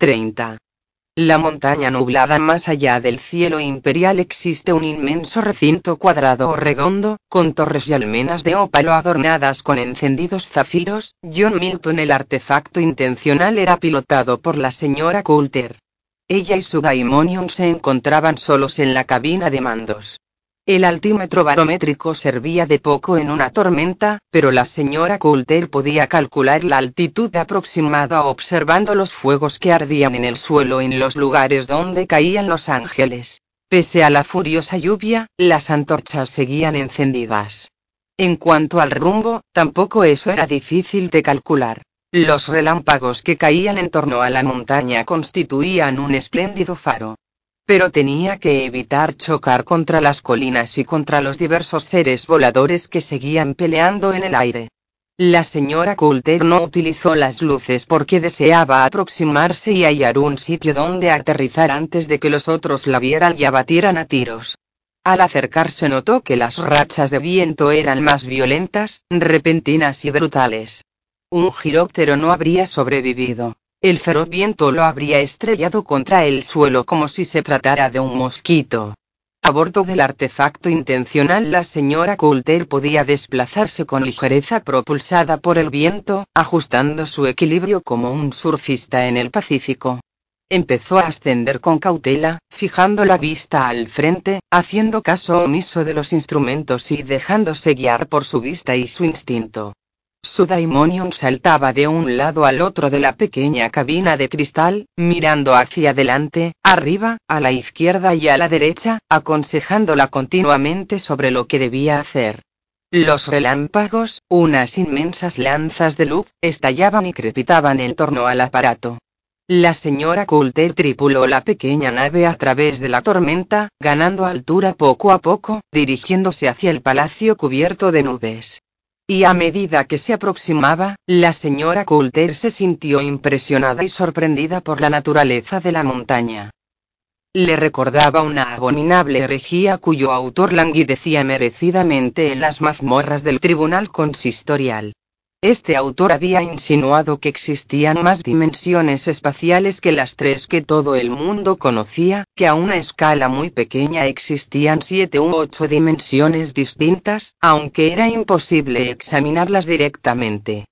30. La montaña nublada más allá del cielo imperial existe un inmenso recinto cuadrado o redondo, con torres y almenas de ópalo adornadas con encendidos zafiros. John Milton el artefacto intencional era pilotado por la señora Coulter. Ella y su daimonium se encontraban solos en la cabina de mandos. El altímetro barométrico servía de poco en una tormenta, pero la señora Coulter podía calcular la altitud aproximada observando los fuegos que ardían en el suelo en los lugares donde caían los ángeles. Pese a la furiosa lluvia, las antorchas seguían encendidas. En cuanto al rumbo, tampoco eso era difícil de calcular. Los relámpagos que caían en torno a la montaña constituían un espléndido faro pero tenía que evitar chocar contra las colinas y contra los diversos seres voladores que seguían peleando en el aire. La señora Coulter no utilizó las luces porque deseaba aproximarse y hallar un sitio donde aterrizar antes de que los otros la vieran y abatieran a tiros. Al acercarse notó que las rachas de viento eran más violentas, repentinas y brutales. Un giróptero no habría sobrevivido. El feroz viento lo habría estrellado contra el suelo como si se tratara de un mosquito. A bordo del artefacto intencional la señora Coulter podía desplazarse con ligereza propulsada por el viento, ajustando su equilibrio como un surfista en el Pacífico. Empezó a ascender con cautela, fijando la vista al frente, haciendo caso omiso de los instrumentos y dejándose guiar por su vista y su instinto. Su daimonium saltaba de un lado al otro de la pequeña cabina de cristal, mirando hacia adelante, arriba, a la izquierda y a la derecha, aconsejándola continuamente sobre lo que debía hacer. Los relámpagos, unas inmensas lanzas de luz, estallaban y crepitaban en torno al aparato. La señora Coulter tripuló la pequeña nave a través de la tormenta, ganando altura poco a poco, dirigiéndose hacia el palacio cubierto de nubes. Y a medida que se aproximaba, la señora Coulter se sintió impresionada y sorprendida por la naturaleza de la montaña. Le recordaba una abominable herejía cuyo autor languidecía merecidamente en las mazmorras del tribunal consistorial. Este autor había insinuado que existían más dimensiones espaciales que las tres que todo el mundo conocía, que a una escala muy pequeña existían siete u ocho dimensiones distintas, aunque era imposible examinarlas directamente.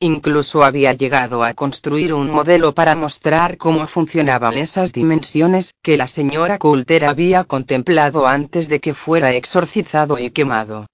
Incluso había llegado a construir un modelo para mostrar cómo funcionaban esas dimensiones, que la señora Coulter había contemplado antes de que fuera exorcizado y quemado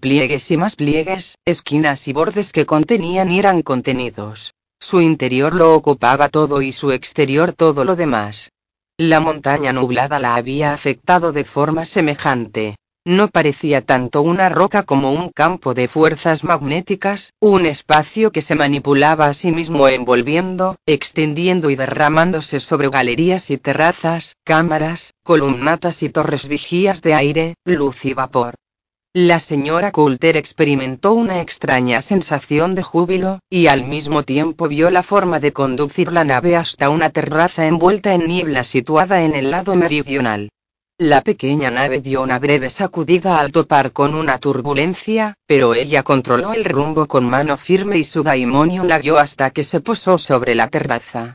pliegues y más pliegues, esquinas y bordes que contenían y eran contenidos. Su interior lo ocupaba todo y su exterior todo lo demás. La montaña nublada la había afectado de forma semejante. No parecía tanto una roca como un campo de fuerzas magnéticas, un espacio que se manipulaba a sí mismo envolviendo, extendiendo y derramándose sobre galerías y terrazas, cámaras, columnatas y torres vigías de aire, luz y vapor. La señora Coulter experimentó una extraña sensación de júbilo, y al mismo tiempo vio la forma de conducir la nave hasta una terraza envuelta en niebla situada en el lado meridional. La pequeña nave dio una breve sacudida al topar con una turbulencia, pero ella controló el rumbo con mano firme y su daimonio la guió hasta que se posó sobre la terraza.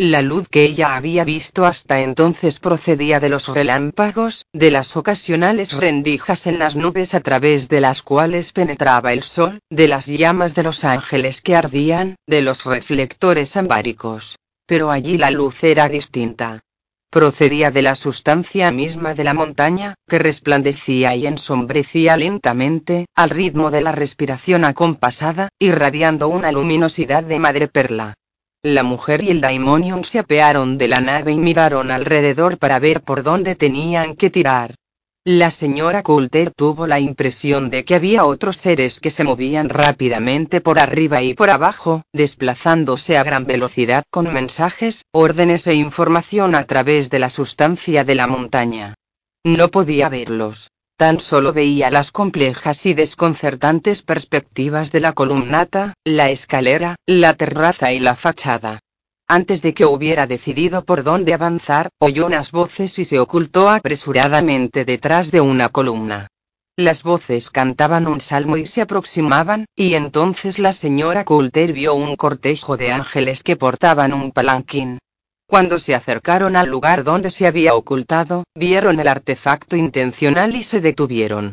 La luz que ella había visto hasta entonces procedía de los relámpagos, de las ocasionales rendijas en las nubes a través de las cuales penetraba el sol, de las llamas de los ángeles que ardían, de los reflectores ambáricos. Pero allí la luz era distinta. Procedía de la sustancia misma de la montaña, que resplandecía y ensombrecía lentamente, al ritmo de la respiración acompasada, irradiando una luminosidad de madreperla. La mujer y el daimonium se apearon de la nave y miraron alrededor para ver por dónde tenían que tirar. La señora Coulter tuvo la impresión de que había otros seres que se movían rápidamente por arriba y por abajo, desplazándose a gran velocidad con mensajes, órdenes e información a través de la sustancia de la montaña. No podía verlos. Tan solo veía las complejas y desconcertantes perspectivas de la columnata, la escalera, la terraza y la fachada. Antes de que hubiera decidido por dónde avanzar, oyó unas voces y se ocultó apresuradamente detrás de una columna. Las voces cantaban un salmo y se aproximaban, y entonces la señora Coulter vio un cortejo de ángeles que portaban un palanquín. Cuando se acercaron al lugar donde se había ocultado, vieron el artefacto intencional y se detuvieron.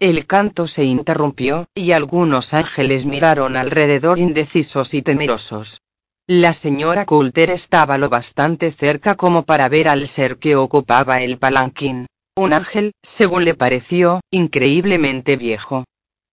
El canto se interrumpió, y algunos ángeles miraron alrededor indecisos y temerosos. La señora Coulter estaba lo bastante cerca como para ver al ser que ocupaba el palanquín. Un ángel, según le pareció, increíblemente viejo.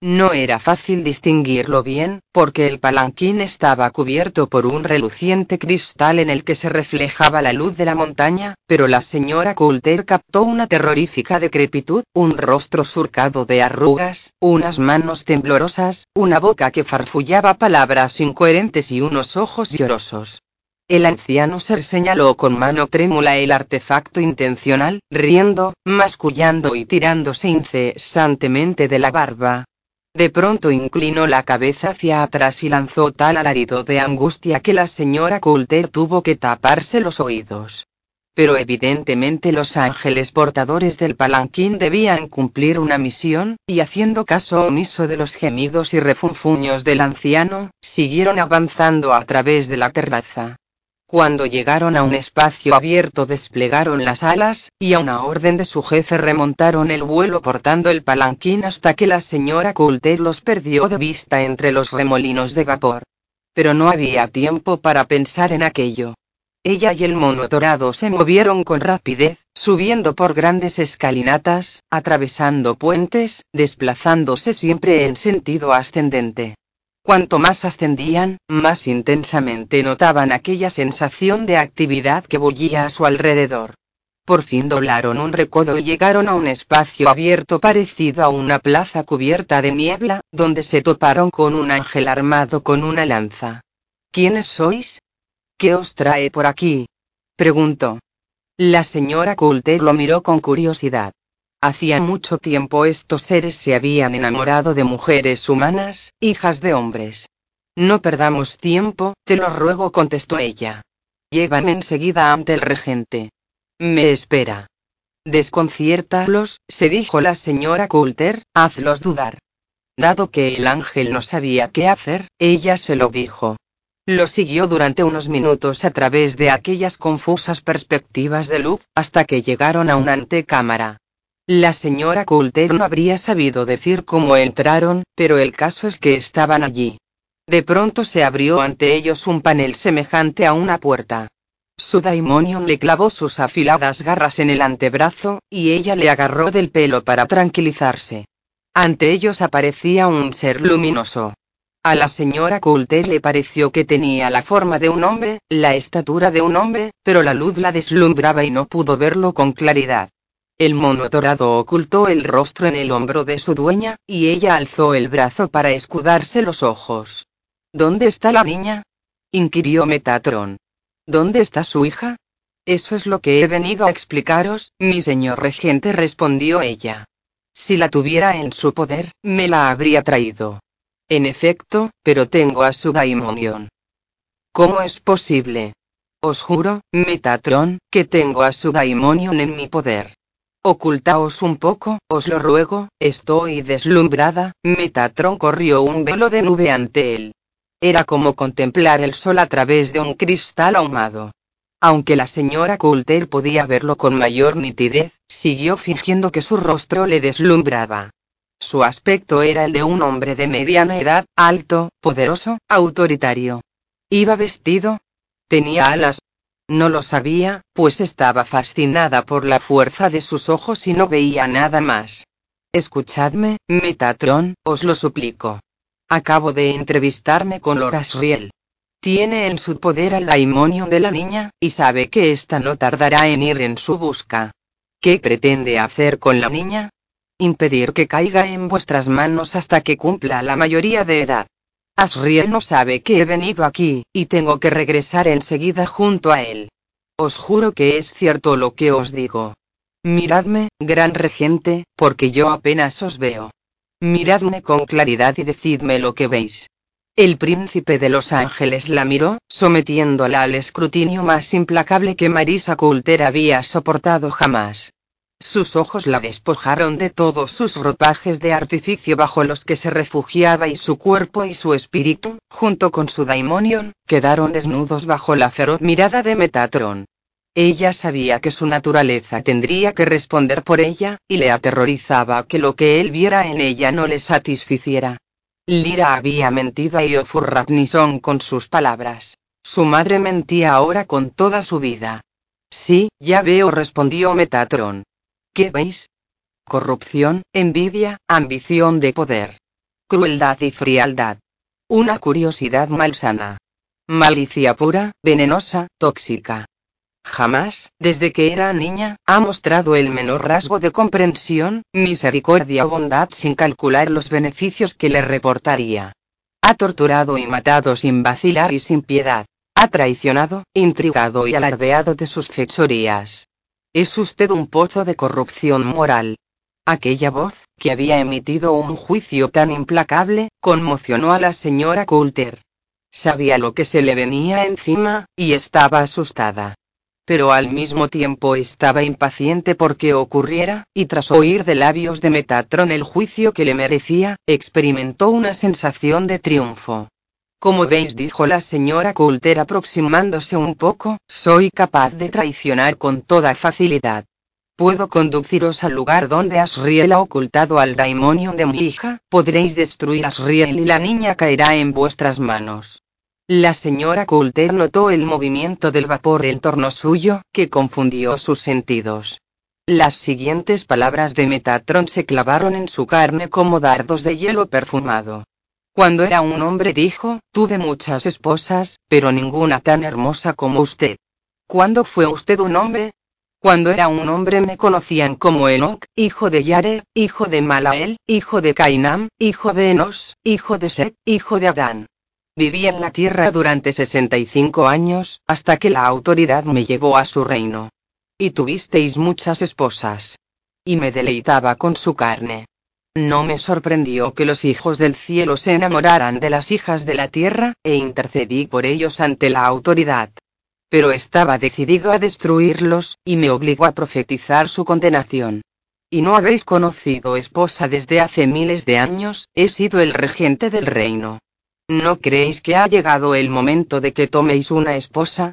No era fácil distinguirlo bien, porque el palanquín estaba cubierto por un reluciente cristal en el que se reflejaba la luz de la montaña, pero la señora Coulter captó una terrorífica decrepitud, un rostro surcado de arrugas, unas manos temblorosas, una boca que farfullaba palabras incoherentes y unos ojos llorosos. El anciano ser señaló con mano trémula el artefacto intencional, riendo, mascullando y tirándose incesantemente de la barba. De pronto inclinó la cabeza hacia atrás y lanzó tal alarido de angustia que la señora Coulter tuvo que taparse los oídos. Pero evidentemente los ángeles portadores del palanquín debían cumplir una misión, y haciendo caso omiso de los gemidos y refunfuños del anciano, siguieron avanzando a través de la terraza. Cuando llegaron a un espacio abierto desplegaron las alas, y a una orden de su jefe remontaron el vuelo portando el palanquín hasta que la señora Coulter los perdió de vista entre los remolinos de vapor. Pero no había tiempo para pensar en aquello. Ella y el mono dorado se movieron con rapidez, subiendo por grandes escalinatas, atravesando puentes, desplazándose siempre en sentido ascendente. Cuanto más ascendían, más intensamente notaban aquella sensación de actividad que bullía a su alrededor. Por fin doblaron un recodo y llegaron a un espacio abierto parecido a una plaza cubierta de niebla, donde se toparon con un ángel armado con una lanza. ¿Quiénes sois? ¿Qué os trae por aquí? preguntó. La señora Coulter lo miró con curiosidad. Hacía mucho tiempo estos seres se habían enamorado de mujeres humanas, hijas de hombres. No perdamos tiempo, te lo ruego, contestó ella. Llévame enseguida ante el regente. Me espera. Desconciértalos, se dijo la señora Coulter, hazlos dudar. Dado que el ángel no sabía qué hacer, ella se lo dijo. Lo siguió durante unos minutos a través de aquellas confusas perspectivas de luz, hasta que llegaron a una antecámara. La señora Coulter no habría sabido decir cómo entraron, pero el caso es que estaban allí. De pronto se abrió ante ellos un panel semejante a una puerta. Su daimonion le clavó sus afiladas garras en el antebrazo, y ella le agarró del pelo para tranquilizarse. Ante ellos aparecía un ser luminoso. A la señora Coulter le pareció que tenía la forma de un hombre, la estatura de un hombre, pero la luz la deslumbraba y no pudo verlo con claridad. El mono dorado ocultó el rostro en el hombro de su dueña, y ella alzó el brazo para escudarse los ojos. ¿Dónde está la niña? inquirió Metatron. ¿Dónde está su hija? Eso es lo que he venido a explicaros, mi señor regente, respondió ella. Si la tuviera en su poder, me la habría traído. En efecto, pero tengo a su daimonion. ¿Cómo es posible? Os juro, Metatron, que tengo a su daimonion en mi poder. Ocultaos un poco, os lo ruego, estoy deslumbrada. Metatron corrió un velo de nube ante él. Era como contemplar el sol a través de un cristal ahumado. Aunque la señora Coulter podía verlo con mayor nitidez, siguió fingiendo que su rostro le deslumbraba. Su aspecto era el de un hombre de mediana edad, alto, poderoso, autoritario. Iba vestido. Tenía alas, no lo sabía, pues estaba fascinada por la fuerza de sus ojos y no veía nada más. Escuchadme, Metatron, os lo suplico. Acabo de entrevistarme con Lorasriel. Tiene en su poder al daimonio de la niña, y sabe que ésta no tardará en ir en su busca. ¿Qué pretende hacer con la niña? Impedir que caiga en vuestras manos hasta que cumpla la mayoría de edad. Asriel no sabe que he venido aquí, y tengo que regresar enseguida junto a él. Os juro que es cierto lo que os digo. Miradme, gran regente, porque yo apenas os veo. Miradme con claridad y decidme lo que veis. El príncipe de los ángeles la miró, sometiéndola al escrutinio más implacable que Marisa Coulter había soportado jamás. Sus ojos la despojaron de todos sus ropajes de artificio bajo los que se refugiaba y su cuerpo y su espíritu, junto con su daimonion, quedaron desnudos bajo la feroz mirada de Metatron. Ella sabía que su naturaleza tendría que responder por ella, y le aterrorizaba que lo que él viera en ella no le satisficiera. Lira había mentido a Iofurrapnison con sus palabras. Su madre mentía ahora con toda su vida. Sí, ya veo, respondió Metatron. ¿Qué veis? Corrupción, envidia, ambición de poder. Crueldad y frialdad. Una curiosidad malsana. Malicia pura, venenosa, tóxica. Jamás, desde que era niña, ha mostrado el menor rasgo de comprensión, misericordia o bondad sin calcular los beneficios que le reportaría. Ha torturado y matado sin vacilar y sin piedad. Ha traicionado, intrigado y alardeado de sus fechorías. Es usted un pozo de corrupción moral. Aquella voz, que había emitido un juicio tan implacable, conmocionó a la señora Coulter. Sabía lo que se le venía encima, y estaba asustada pero al mismo tiempo estaba impaciente porque ocurriera, y tras oír de labios de Metatron el juicio que le merecía, experimentó una sensación de triunfo. Como veis, dijo la señora Coulter aproximándose un poco, soy capaz de traicionar con toda facilidad. Puedo conduciros al lugar donde Asriel ha ocultado al Daimonion de mi hija, podréis destruir Asriel y la niña caerá en vuestras manos. La señora Coulter notó el movimiento del vapor en torno suyo, que confundió sus sentidos. Las siguientes palabras de Metatron se clavaron en su carne como dardos de hielo perfumado. Cuando era un hombre dijo, tuve muchas esposas, pero ninguna tan hermosa como usted. ¿Cuándo fue usted un hombre? Cuando era un hombre me conocían como Enoch, hijo de Yare, hijo de Malael, hijo de Cainam, hijo de Enos, hijo de Set, hijo de Adán. Viví en la tierra durante 65 años, hasta que la autoridad me llevó a su reino. Y tuvisteis muchas esposas. Y me deleitaba con su carne. No me sorprendió que los hijos del cielo se enamoraran de las hijas de la tierra, e intercedí por ellos ante la autoridad. Pero estaba decidido a destruirlos, y me obligó a profetizar su condenación. Y no habéis conocido esposa desde hace miles de años, he sido el regente del reino. ¿No creéis que ha llegado el momento de que toméis una esposa?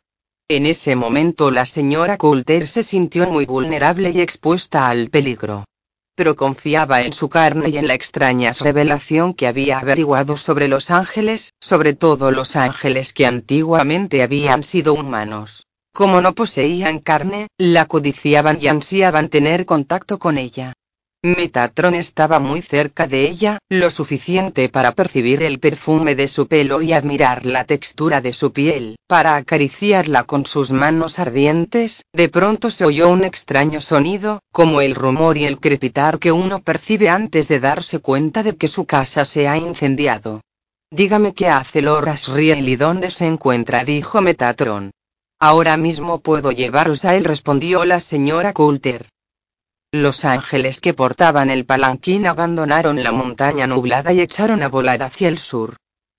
En ese momento la señora Coulter se sintió muy vulnerable y expuesta al peligro. Pero confiaba en su carne y en la extraña revelación que había averiguado sobre los ángeles, sobre todo los ángeles que antiguamente habían sido humanos. Como no poseían carne, la codiciaban y ansiaban tener contacto con ella. Metatron estaba muy cerca de ella, lo suficiente para percibir el perfume de su pelo y admirar la textura de su piel, para acariciarla con sus manos ardientes, de pronto se oyó un extraño sonido, como el rumor y el crepitar que uno percibe antes de darse cuenta de que su casa se ha incendiado. Dígame qué hace Loras Riel y dónde se encuentra, dijo Metatron. Ahora mismo puedo llevaros a él, respondió la señora Coulter. Los ángeles que portaban el palanquín abandonaron la montaña nublada y echaron a volar hacia el sur.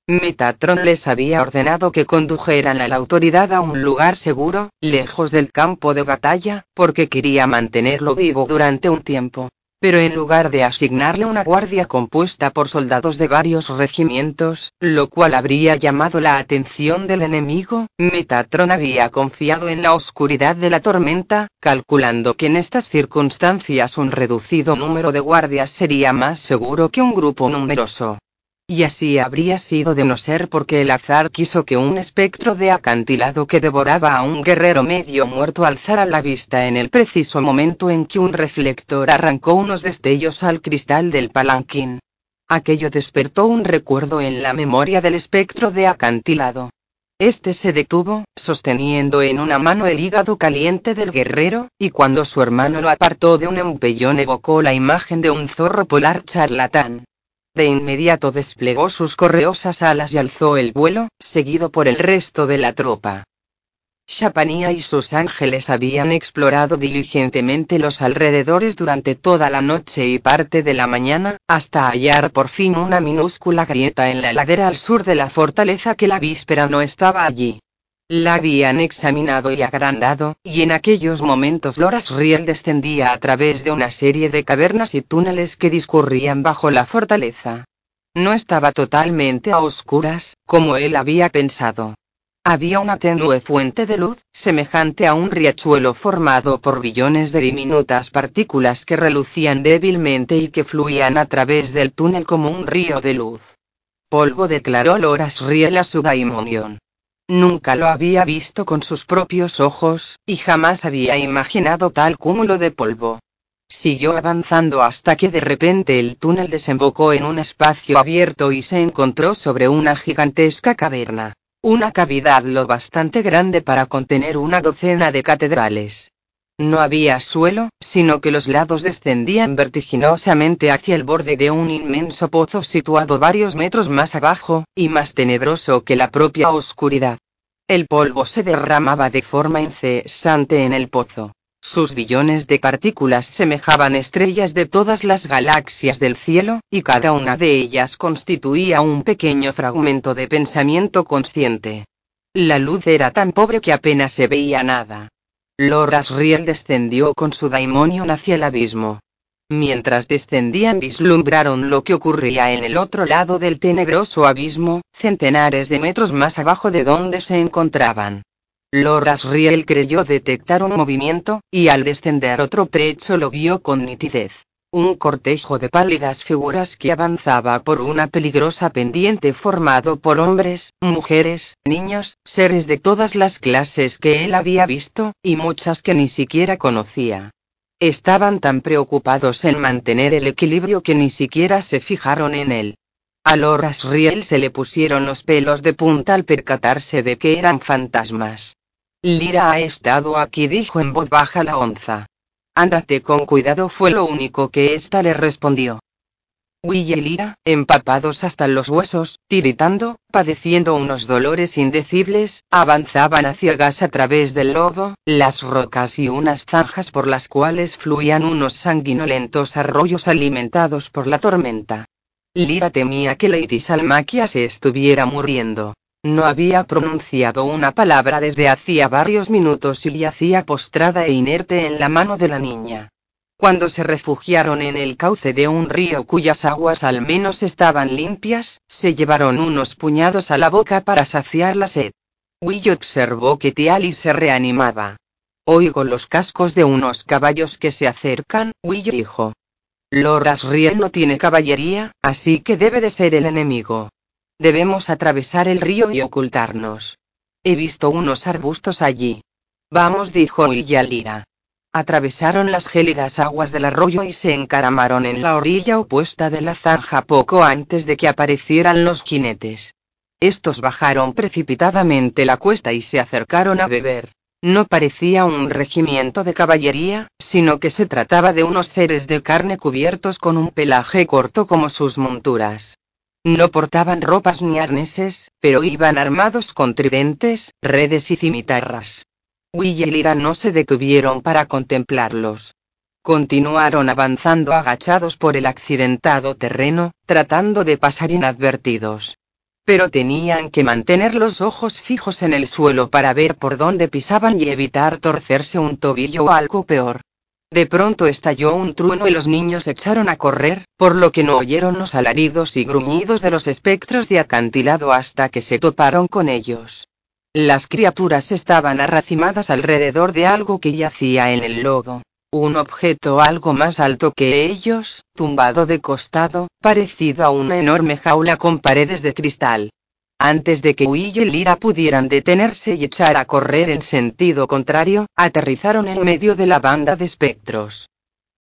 Metatron les había ordenado que condujeran a la autoridad a un lugar seguro, lejos del campo de batalla, porque quería mantenerlo vivo durante un tiempo pero en lugar de asignarle una guardia compuesta por soldados de varios regimientos, lo cual habría llamado la atención del enemigo, Metatron había confiado en la oscuridad de la tormenta, calculando que en estas circunstancias un reducido número de guardias sería más seguro que un grupo numeroso. Y así habría sido de no ser porque el azar quiso que un espectro de acantilado que devoraba a un guerrero medio muerto alzara la vista en el preciso momento en que un reflector arrancó unos destellos al cristal del palanquín. Aquello despertó un recuerdo en la memoria del espectro de acantilado. Este se detuvo, sosteniendo en una mano el hígado caliente del guerrero, y cuando su hermano lo apartó de un empellón evocó la imagen de un zorro polar charlatán. De inmediato desplegó sus correosas alas y alzó el vuelo, seguido por el resto de la tropa. Shapanía y sus ángeles habían explorado diligentemente los alrededores durante toda la noche y parte de la mañana, hasta hallar por fin una minúscula grieta en la ladera al sur de la fortaleza que la víspera no estaba allí. La habían examinado y agrandado, y en aquellos momentos Loras Riel descendía a través de una serie de cavernas y túneles que discurrían bajo la fortaleza. No estaba totalmente a oscuras, como él había pensado. Había una tenue fuente de luz, semejante a un riachuelo formado por billones de diminutas partículas que relucían débilmente y que fluían a través del túnel como un río de luz. Polvo declaró Loras Riel a su daimonion. Nunca lo había visto con sus propios ojos, y jamás había imaginado tal cúmulo de polvo. Siguió avanzando hasta que de repente el túnel desembocó en un espacio abierto y se encontró sobre una gigantesca caverna. Una cavidad lo bastante grande para contener una docena de catedrales. No había suelo, sino que los lados descendían vertiginosamente hacia el borde de un inmenso pozo situado varios metros más abajo, y más tenebroso que la propia oscuridad. El polvo se derramaba de forma incesante en el pozo. Sus billones de partículas semejaban estrellas de todas las galaxias del cielo, y cada una de ellas constituía un pequeño fragmento de pensamiento consciente. La luz era tan pobre que apenas se veía nada. Loras Riel descendió con su daimonion hacia el abismo. Mientras descendían vislumbraron lo que ocurría en el otro lado del tenebroso abismo, centenares de metros más abajo de donde se encontraban. Loras Riel creyó detectar un movimiento, y al descender otro trecho lo vio con nitidez. Un cortejo de pálidas figuras que avanzaba por una peligrosa pendiente formado por hombres, mujeres, niños, seres de todas las clases que él había visto, y muchas que ni siquiera conocía. Estaban tan preocupados en mantener el equilibrio que ni siquiera se fijaron en él. A Loras Riel se le pusieron los pelos de punta al percatarse de que eran fantasmas. Lira ha estado aquí, dijo en voz baja la onza. Ándate con cuidado, fue lo único que ésta le respondió. Will y Lira, empapados hasta los huesos, tiritando, padeciendo unos dolores indecibles, avanzaban hacia gas a través del lodo, las rocas y unas zanjas por las cuales fluían unos sanguinolentos arroyos alimentados por la tormenta. Lira temía que Lady Salmaquia se estuviera muriendo. No había pronunciado una palabra desde hacía varios minutos y yacía postrada e inerte en la mano de la niña. Cuando se refugiaron en el cauce de un río cuyas aguas al menos estaban limpias, se llevaron unos puñados a la boca para saciar la sed. Will observó que Tiali se reanimaba. Oigo los cascos de unos caballos que se acercan, Will dijo. Loras Riel no tiene caballería, así que debe de ser el enemigo. Debemos atravesar el río y ocultarnos. He visto unos arbustos allí. Vamos, dijo Lira. Atravesaron las gélidas aguas del arroyo y se encaramaron en la orilla opuesta de la zanja poco antes de que aparecieran los jinetes. Estos bajaron precipitadamente la cuesta y se acercaron a beber. No parecía un regimiento de caballería, sino que se trataba de unos seres de carne cubiertos con un pelaje corto como sus monturas. No portaban ropas ni arneses, pero iban armados con tridentes, redes y cimitarras. Will y Lira no se detuvieron para contemplarlos. Continuaron avanzando agachados por el accidentado terreno, tratando de pasar inadvertidos. Pero tenían que mantener los ojos fijos en el suelo para ver por dónde pisaban y evitar torcerse un tobillo o algo peor. De pronto estalló un trueno y los niños echaron a correr, por lo que no oyeron los alaridos y gruñidos de los espectros de acantilado hasta que se toparon con ellos. Las criaturas estaban arracimadas alrededor de algo que yacía en el lodo. Un objeto algo más alto que ellos, tumbado de costado, parecido a una enorme jaula con paredes de cristal. Antes de que Will y Lira pudieran detenerse y echar a correr en sentido contrario, aterrizaron en medio de la banda de espectros.